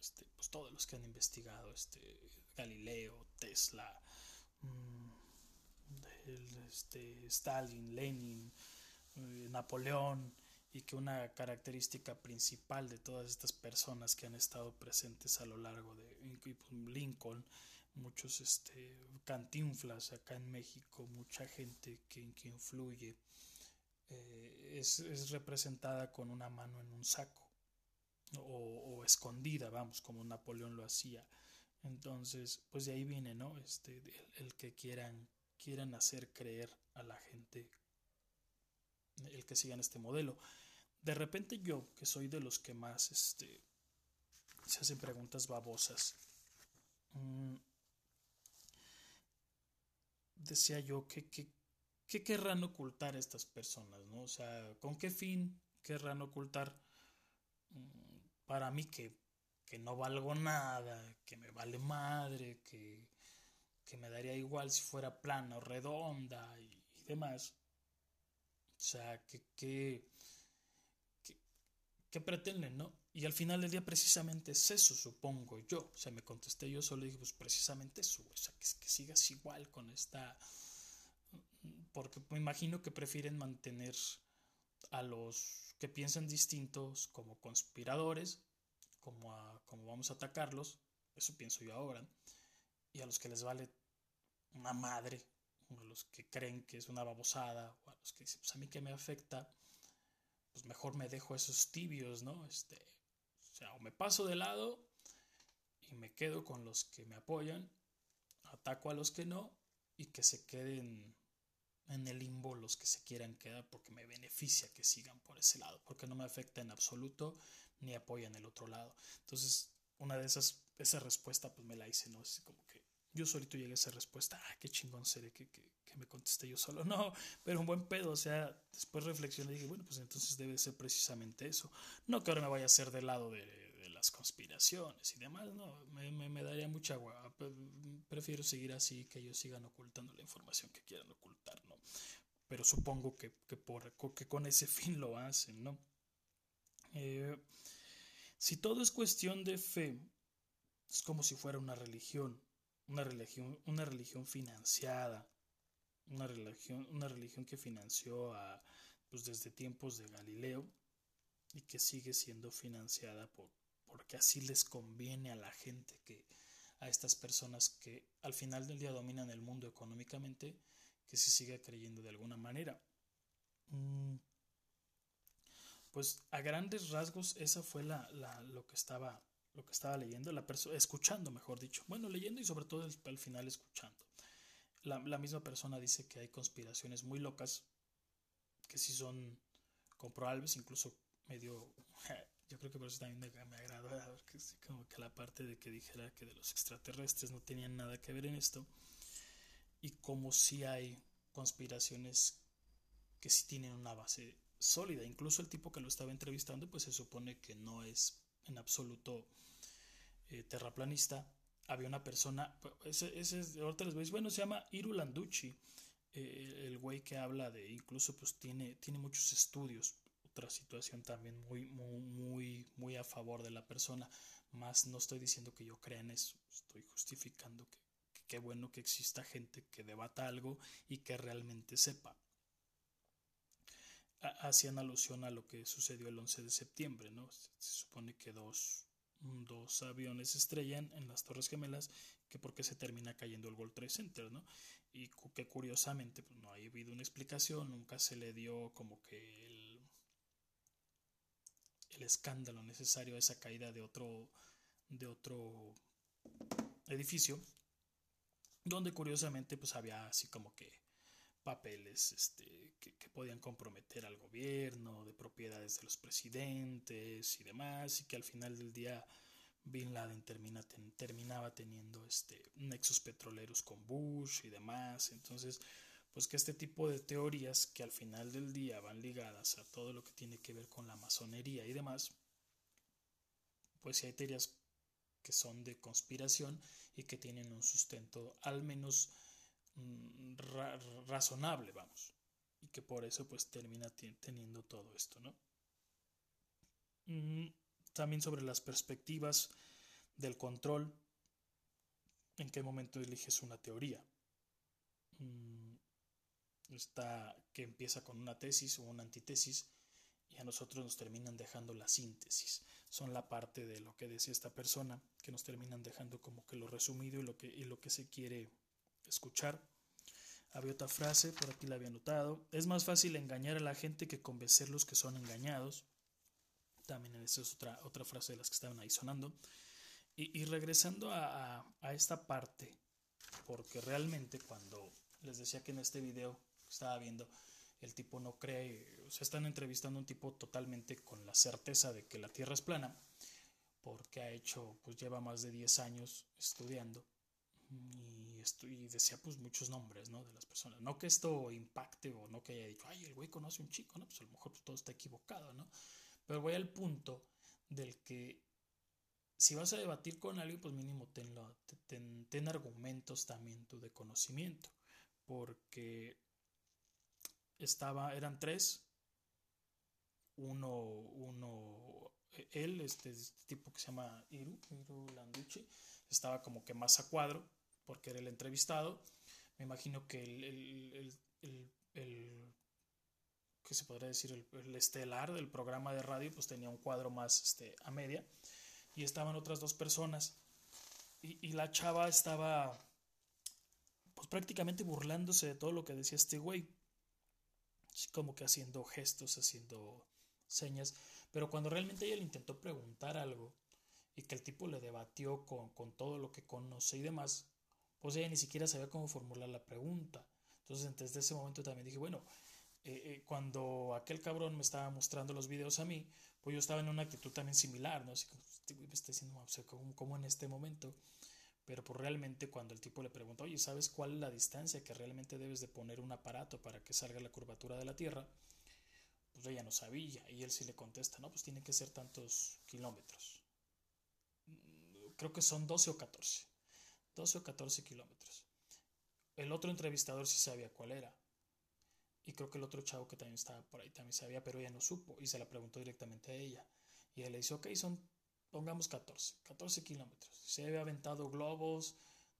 este, pues, todos los que han investigado, este, Galileo, Tesla, mm, este, Stalin, Lenin, eh, Napoleón, y que una característica principal de todas estas personas que han estado presentes a lo largo de pues, Lincoln, muchos este, cantinflas acá en México, mucha gente que, que influye, eh, es, representada con una mano en un saco o, escondida, vamos, como Napoleón lo hacía. Entonces, pues de ahí viene, ¿no? Este, el, que quieran, quieran hacer creer a la gente el que sigan este modelo. De repente yo, que soy de los que más este, se hacen preguntas babosas, mm, decía yo que, ¿qué querrán ocultar estas personas? ¿no? O sea, ¿con qué fin querrán ocultar mm, para mí que, que, no valgo nada, que me vale madre, que, que me daría igual si fuera plana o redonda y, demás? O sea, ¿qué, qué, qué, pretenden, no? Y al final del día precisamente es eso, supongo yo. O sea, me contesté yo solo y dije, pues precisamente eso, o sea, que, que sigas igual con esta porque me imagino que prefieren mantener a los que piensan distintos como conspiradores, como, a, como vamos a atacarlos, eso pienso yo ahora, y a los que les vale una madre, a los que creen que es una babosada, o a los que dicen, pues a mí que me afecta, pues mejor me dejo esos tibios, ¿no? Este, o sea, o me paso de lado y me quedo con los que me apoyan, ataco a los que no, y que se queden en el limbo los que se quieran quedar porque me beneficia que sigan por ese lado, porque no me afecta en absoluto ni apoyan el otro lado. Entonces, una de esas, esa respuesta pues me la hice, ¿no? Así como que yo solito llegué a esa respuesta, ah, qué chingón seré que, que, que me contesté yo solo, [laughs] no, pero un buen pedo, o sea, después reflexioné y dije, bueno, pues entonces debe ser precisamente eso, no que ahora me vaya a hacer del lado de, las conspiraciones y demás, no, me, me, daría mucha agua. Prefiero seguir así, que ellos sigan ocultando la información que quieran ocultar, ¿no? Pero supongo que, que por, que con ese fin lo hacen, ¿no? Eh, si todo es cuestión de fe, es como si fuera una religión, una religión, una religión financiada, una religión, una religión que financió a, pues desde tiempos de Galileo y que sigue siendo financiada por, porque así les conviene a la gente que a estas personas que al final del día dominan el mundo económicamente que se siga creyendo de alguna manera. Mm. Pues a grandes rasgos esa fue la, lo que estaba lo que estaba leyendo, la escuchando, mejor dicho. Bueno, leyendo y sobre todo al final escuchando. La, misma persona dice que hay conspiraciones muy locas que si son comprobables, incluso medio [laughs] yo creo que por eso también me, me agradó que, como que la parte de que dijera que de los extraterrestres no tenían nada que ver en esto y como si hay conspiraciones que sí tienen una base sólida incluso el tipo que lo estaba entrevistando pues se supone que no es en absoluto eh, terraplanista había una persona ese, ese ahorita les veis bueno se llama Irulanducci eh, el güey que habla de incluso pues tiene tiene muchos estudios otra situación también muy, muy, muy, muy a favor de la persona. Más no estoy diciendo que yo crea en eso, estoy justificando que qué bueno que exista gente que debata algo y que realmente sepa. Hacían alusión a lo que sucedió el 11 de septiembre, ¿no? Se supone que dos, dos aviones estrellan en las Torres Gemelas, que porque se termina cayendo el World Trade Center, ¿no? Y que curiosamente pues, no ha habido una explicación, nunca se le dio como que el el escándalo necesario a esa caída de otro, de otro edificio, donde curiosamente pues había así como que papeles este, que, podían comprometer al gobierno, de propiedades de los presidentes y demás, y que al final del día Bin Laden termina, terminaba teniendo este, nexos petroleros con Bush y demás. Entonces, pues que este tipo de teorías que al final del día van ligadas a todo lo que tiene que ver con la masonería y demás, pues si hay teorías que son de conspiración y que tienen un sustento al menos mm, razonable, vamos, y que por eso pues termina teniendo todo esto, ¿no? Mm, también sobre las perspectivas del control, en qué momento eliges una teoría. Mm, está que empieza con una tesis o una antítesis y a nosotros nos terminan dejando la síntesis. Son la parte de lo que decía esta persona que nos terminan dejando como que lo resumido y lo que, y lo que se quiere escuchar. Había otra frase, por aquí la había notado. Es más fácil engañar a la gente que convencerlos que son engañados. También esa es otra, otra frase de las que estaban ahí sonando. Y, regresando a, a, esta parte, porque realmente cuando les decía que en este video estaba viendo, el tipo no cree, o sea, están entrevistando a un tipo totalmente con la certeza de que la Tierra es plana, porque ha hecho, pues lleva más de 10 años estudiando y, y decía pues muchos nombres, ¿no? De las personas. No que esto impacte o no que haya dicho, ay, el güey conoce un chico, ¿no? Pues a lo mejor todo está equivocado, ¿no? Pero voy al punto del que si vas a debatir con alguien, pues mínimo ten, ten, argumentos también tú de conocimiento. Porque estaba, eran tres. Uno, uno, él, este, este tipo que se llama Iru, Iru Landucci, estaba como que más a cuadro, porque era el entrevistado. Me imagino que el, el, el, el que se podría decir el, estelar del programa de radio, pues tenía un cuadro más este, a media. Y estaban otras dos personas. Y, la chava estaba pues prácticamente burlándose de todo lo que decía este güey, como que haciendo gestos, haciendo señas, pero cuando realmente ella le intentó preguntar algo y que el tipo le debatió con, con todo lo que conoce y demás, pues ella ni siquiera sabía cómo formular la pregunta. Entonces, desde ese momento también dije, bueno, eh, eh, cuando aquel cabrón me estaba mostrando los videos a mí, pues yo estaba en una actitud también similar, ¿no? Así como, este me está diciendo, o sea, como, en este momento. Pero pues realmente cuando el tipo le pregunta, oye, ¿sabes cuál es la distancia que realmente debes de poner un aparato para que salga la curvatura de la Tierra? Pues ella no sabía y él sí le contesta, no, pues tiene que ser tantos kilómetros. Mm, creo que son 12 o 14. 12 o 14 kilómetros. El otro entrevistador sí sabía cuál era. Y creo que el otro chavo que también estaba por ahí también sabía, pero ella no supo y se la preguntó directamente a ella. Y él le dice, ok, son, pongamos 14, 14 kilómetros. Se había aventado globos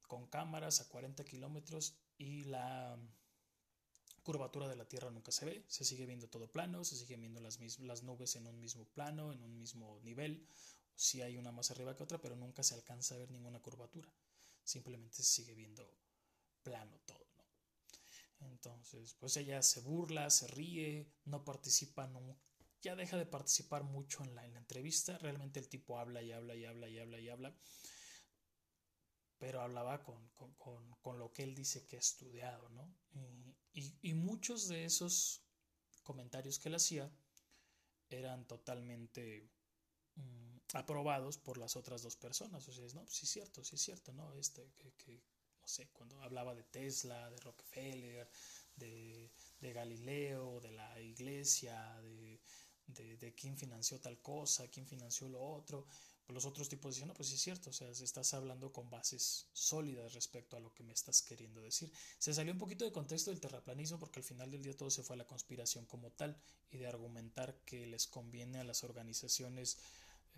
con cámaras a 40 kilómetros y la curvatura de la Tierra nunca se ve, se sigue viendo todo plano, se siguen viendo las, nubes en un mismo plano, en un mismo nivel. Sí hay una más arriba que otra, pero nunca se alcanza a ver ninguna curvatura. Simplemente se sigue viendo plano todo. Entonces, pues ella se burla, se ríe, no participa, no, ya deja de participar mucho en la, entrevista. Realmente el tipo habla y habla y habla y habla y habla. Pero hablaba con, lo que él dice que ha estudiado, ¿no? Y, muchos de esos comentarios que él hacía eran totalmente mm, aprobados por las otras dos personas. O sea, no, sí es cierto, sí es cierto, ¿no? Este, que sé, cuando hablaba de Tesla, de Rockefeller, de, Galileo, de la iglesia, de, de, quién financió tal cosa, quién financió lo otro, pues los otros tipos decían, no, pues sí es cierto, o sea, estás hablando con bases sólidas respecto a lo que me estás queriendo decir. Se salió un poquito de contexto del terraplanismo porque al final del día todo se fue a la conspiración como tal y de argumentar que les conviene a las organizaciones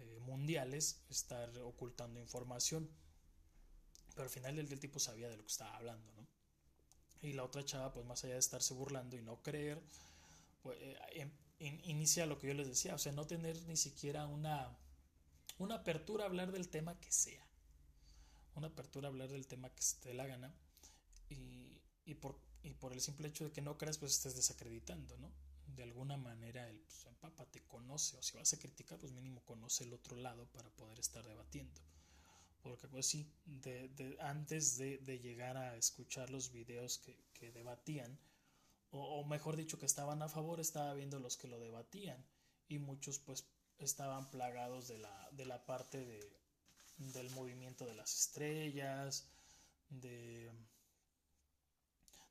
eh, mundiales estar ocultando información pero al final del, tipo sabía de lo que estaba hablando, ¿no? Y la otra chava, pues más allá de estarse burlando y no creer, pues eh, em, inicia lo que yo les decía, o sea, no tener ni siquiera una, una apertura a hablar del tema que sea. Una apertura a hablar del tema que se te la gana. Y, y, por, y por el simple hecho de que no creas, pues estés desacreditando, ¿no? De alguna manera el pues, papá te conoce, o si vas a criticar, pues mínimo conoce el otro lado para poder estar debatiendo. Porque pues sí, de, antes de, llegar a escuchar los videos que, debatían, o, mejor dicho, que estaban a favor, estaba viendo los que lo debatían, y muchos pues estaban plagados de la, de la parte de, del movimiento de las estrellas, de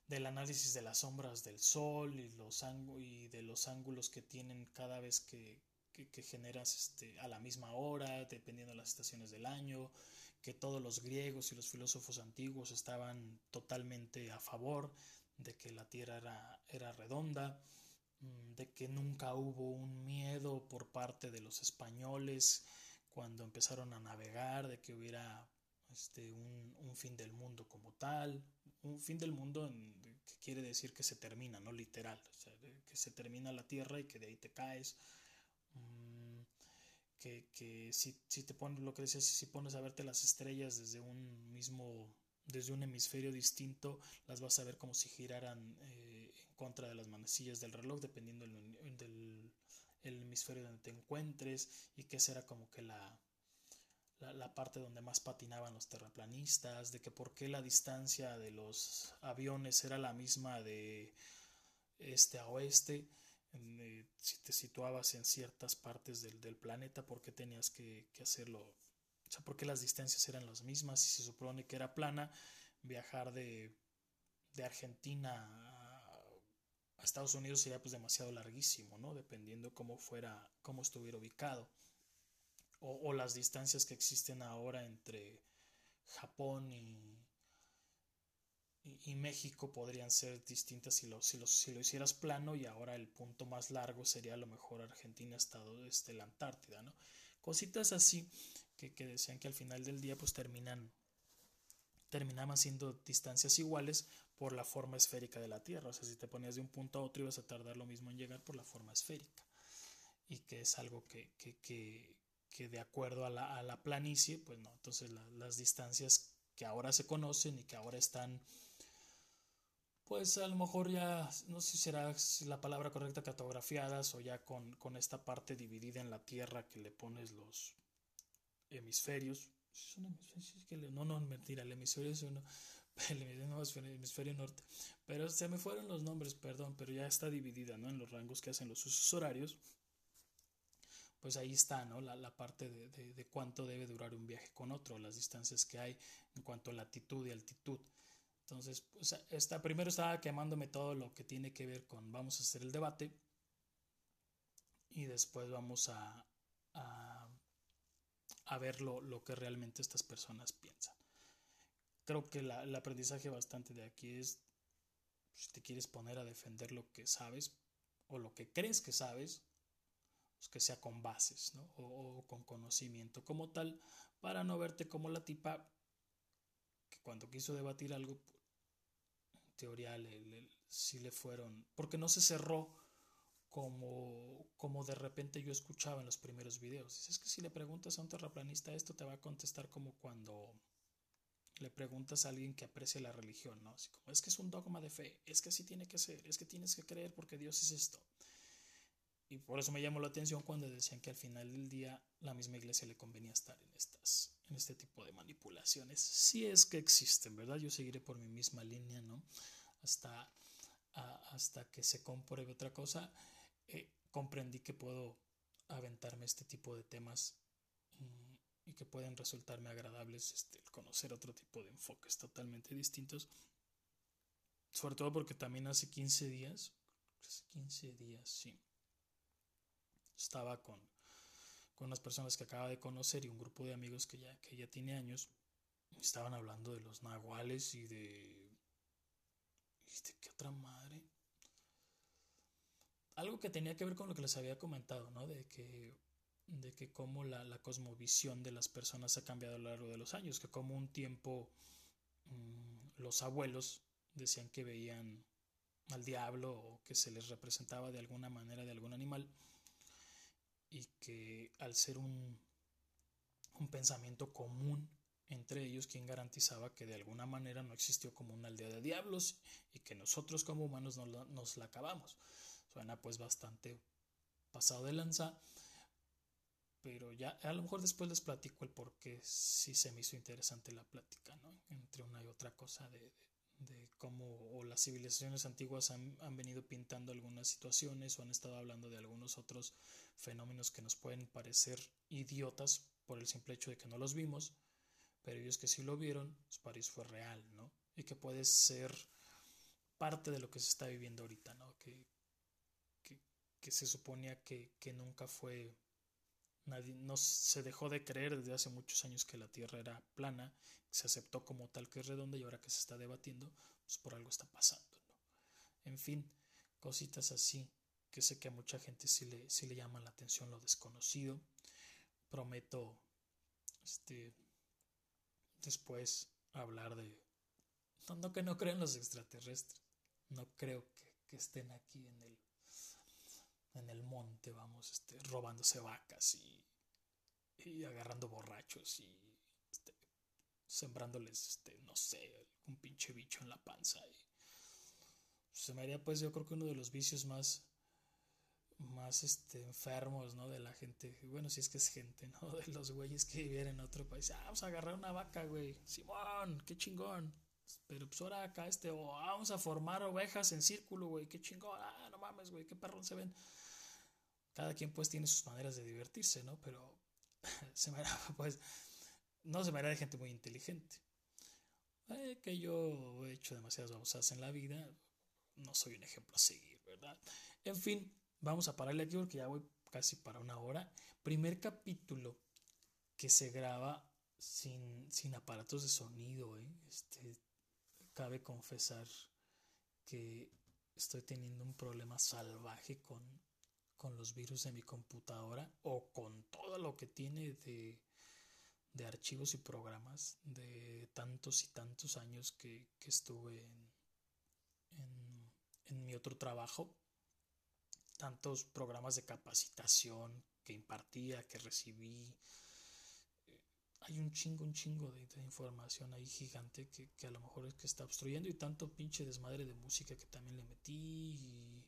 del análisis de las sombras del sol y, los y de los ángulos que tienen cada vez que, que, generas este, a la misma hora, dependiendo de las estaciones del año, que todos los griegos y los filósofos antiguos estaban totalmente a favor de que la Tierra era, era redonda mm, de que nunca hubo un miedo por parte de los españoles cuando empezaron a navegar, de que hubiera este, un, un fin del mundo como tal, un fin del mundo en, que quiere decir que se termina, no literal, que se termina la tierra y que de ahí te caes. Mm, que, que si, si, te pones lo que si pones a verte las estrellas desde un mismo, desde un hemisferio distinto, las vas a ver como si giraran eh, en contra de las manecillas del reloj, dependiendo del, del el hemisferio donde te encuentres, y que esa era como que la, la, la, parte donde más patinaban los terraplanistas, de que por qué la distancia de los aviones era la misma de este a oeste, eh, si te situabas en ciertas partes del, del planeta, por qué tenías que, que, hacerlo, o sea, por qué las distancias eran las mismas, si se supone que era plana, viajar de, de Argentina a, a Estados Unidos sería pues demasiado larguísimo, ¿no? Dependiendo cómo fuera, cómo estuviera ubicado o, las distancias que existen ahora entre Japón y, y, México podrían ser distintas si lo, si, lo, si lo hicieras plano y ahora el punto más largo sería a lo mejor Argentina, estado este, la Antártida, ¿no? Cositas así que, que decían que al final del día pues terminan terminaban siendo distancias iguales por la forma esférica de la Tierra. O sea, si te ponías de un punto a otro ibas a tardar lo mismo en llegar por la forma esférica. Y que es algo que, que, que de acuerdo a la, planicie, pues no, entonces la, las distancias que ahora se conocen y que ahora están, pues a lo mejor ya, no sé si será la palabra correcta, cartografiadas o ya con, esta parte dividida en la Tierra que le pones los hemisferios. No, no, mentira, el hemisferio [laughs] es uno, el hemisferio norte. Pero se me fueron los nombres, perdón, pero ya está dividida, ¿no? En los rangos que hacen los usos horarios pues ahí está, ¿no? La, la parte de, de, cuánto debe durar un viaje con otro, las distancias que hay en cuanto a latitud y altitud. Entonces, esta, primero estaba quemándome todo lo que tiene que ver con, vamos a hacer el debate y después vamos a, a, a ver lo, lo, que realmente estas personas piensan. Creo que la, el aprendizaje bastante de aquí es, si te quieres poner a defender lo que sabes o lo que crees que sabes, pues que sea con bases ¿no? o, con conocimiento como tal, para no verte como la tipa que cuando quiso debatir algo, teoría le, le, fueron, porque no se cerró como, como de repente yo escuchaba en los primeros videos. Es que si le preguntas a un terraplanista esto, te va a contestar como cuando le preguntas a alguien que aprecia la religión, ¿no? Es que es un dogma de fe, es que así tiene que ser, es que tienes que creer porque Dios es esto. Y por eso me llamó la atención cuando decían que al final del día la misma iglesia le convenía estar en estas, en este tipo de manipulaciones. Si es que existen, ¿verdad? Yo seguiré por mi misma línea, ¿no? Hasta, hasta que se compruebe otra cosa. Eh, comprendí que puedo aventarme este tipo de temas y, y que pueden resultarme agradables este, conocer otro tipo de enfoques totalmente distintos. Sobre todo porque también hace 15 días, hace 15 días, sí estaba con, con unas personas que acaba de conocer y un grupo de amigos que ya, que ya tiene años. Estaban hablando de los nahuales y de. ¿Y de qué otra madre? Algo que tenía que ver con lo que les había comentado, ¿no? De que, de que cómo la, la cosmovisión de las personas ha cambiado a lo largo de los años, que como un tiempo mmm, los abuelos decían que veían al diablo o que se les representaba de alguna manera de algún animal y que al ser un, un pensamiento común entre ellos, quien garantizaba que de alguna manera no existió como una aldea de diablos y que nosotros como humanos nos la, nos la acabamos. Suena pues bastante pasado de lanza, pero ya a lo mejor después les platico el por qué sí se me hizo interesante la plática, ¿no? Entre una y otra cosa de, de cómo o las civilizaciones antiguas han, han, venido pintando algunas situaciones o han estado hablando de algunos otros fenómenos que nos pueden parecer idiotas por el simple hecho de que no los vimos, pero ellos que sí lo vieron, pues para fue real, ¿no? Y que puede ser parte de lo que se está viviendo ahorita, ¿no? Que, que, que se suponía que, que nunca fue Nadie, no se dejó de creer desde hace muchos años que la Tierra era plana, se aceptó como tal que es redonda y ahora que se está debatiendo, pues por algo está pasando. ¿no? En fin, cositas así que sé que a mucha gente sí le, sí le llama la atención lo desconocido. Prometo este, después hablar de... No, que no creo en los extraterrestres. No creo que, que estén aquí en el, en el monte, vamos, este, robándose vacas y, y agarrando borrachos y este, sembrándoles, este, no sé, un pinche bicho en la panza. Y se me haría, pues, yo creo que uno de los vicios más más este, enfermos, ¿no? De la gente, bueno, si es que es gente, ¿no? [laughs] De los güeyes que viven en otro país. Ah, vamos a agarrar una vaca, güey. Simón, qué chingón. Pero pues ahora acá este, o vamos a formar ovejas en círculo, güey, qué chingón. Ah, mames, güey, qué perrón se ven. Cada quien pues tiene sus maneras de divertirse, ¿no? Pero [laughs] se me [laughs] pues, no se me hará de gente muy inteligente. Eh, que yo he hecho demasiadas babosas en la vida, no soy un ejemplo a seguir, ¿verdad? En fin, Vamos a pararle aquí porque ya voy casi para una hora. Primer capítulo que se graba sin, sin aparatos de sonido. ¿eh? Este, cabe confesar que estoy teniendo un problema salvaje con, con los virus de mi computadora o con todo lo que tiene de, de archivos y programas de tantos y tantos años que, que estuve en, en, en mi otro trabajo tantos programas de capacitación que impartía, que recibí. Hay un chingo, un chingo de, información ahí gigante que, a lo mejor es que está obstruyendo y tanto pinche desmadre de música que también le metí y,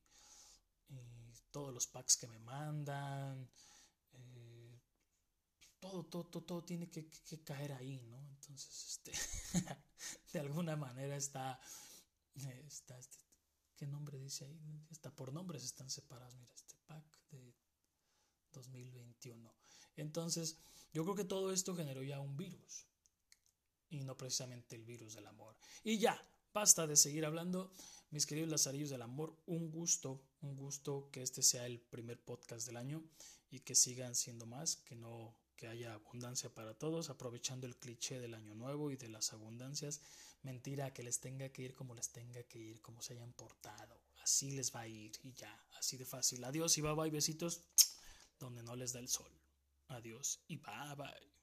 todos los packs que me mandan. Eh, todo, todo, todo, todo, tiene que, caer ahí, ¿no? Entonces, este, [laughs] de alguna manera está, está, este, ¿Qué nombre dice ahí? Está por nombres están separados. Mira, este pack de 2021. Entonces, yo creo que todo esto generó ya un virus. Y no precisamente el virus del amor. Y ya, basta de seguir hablando. Mis queridos lazarillos del amor, un gusto, un gusto que este sea el primer podcast del año y que sigan siendo más, que no que haya abundancia para todos, aprovechando el cliché del año nuevo y de las abundancias mentira que les tenga que ir como les tenga que ir, como se hayan portado. Así les va a ir y ya, así de fácil. Adiós y bye bye, besitos, donde no les da el sol. Adiós y bye bye.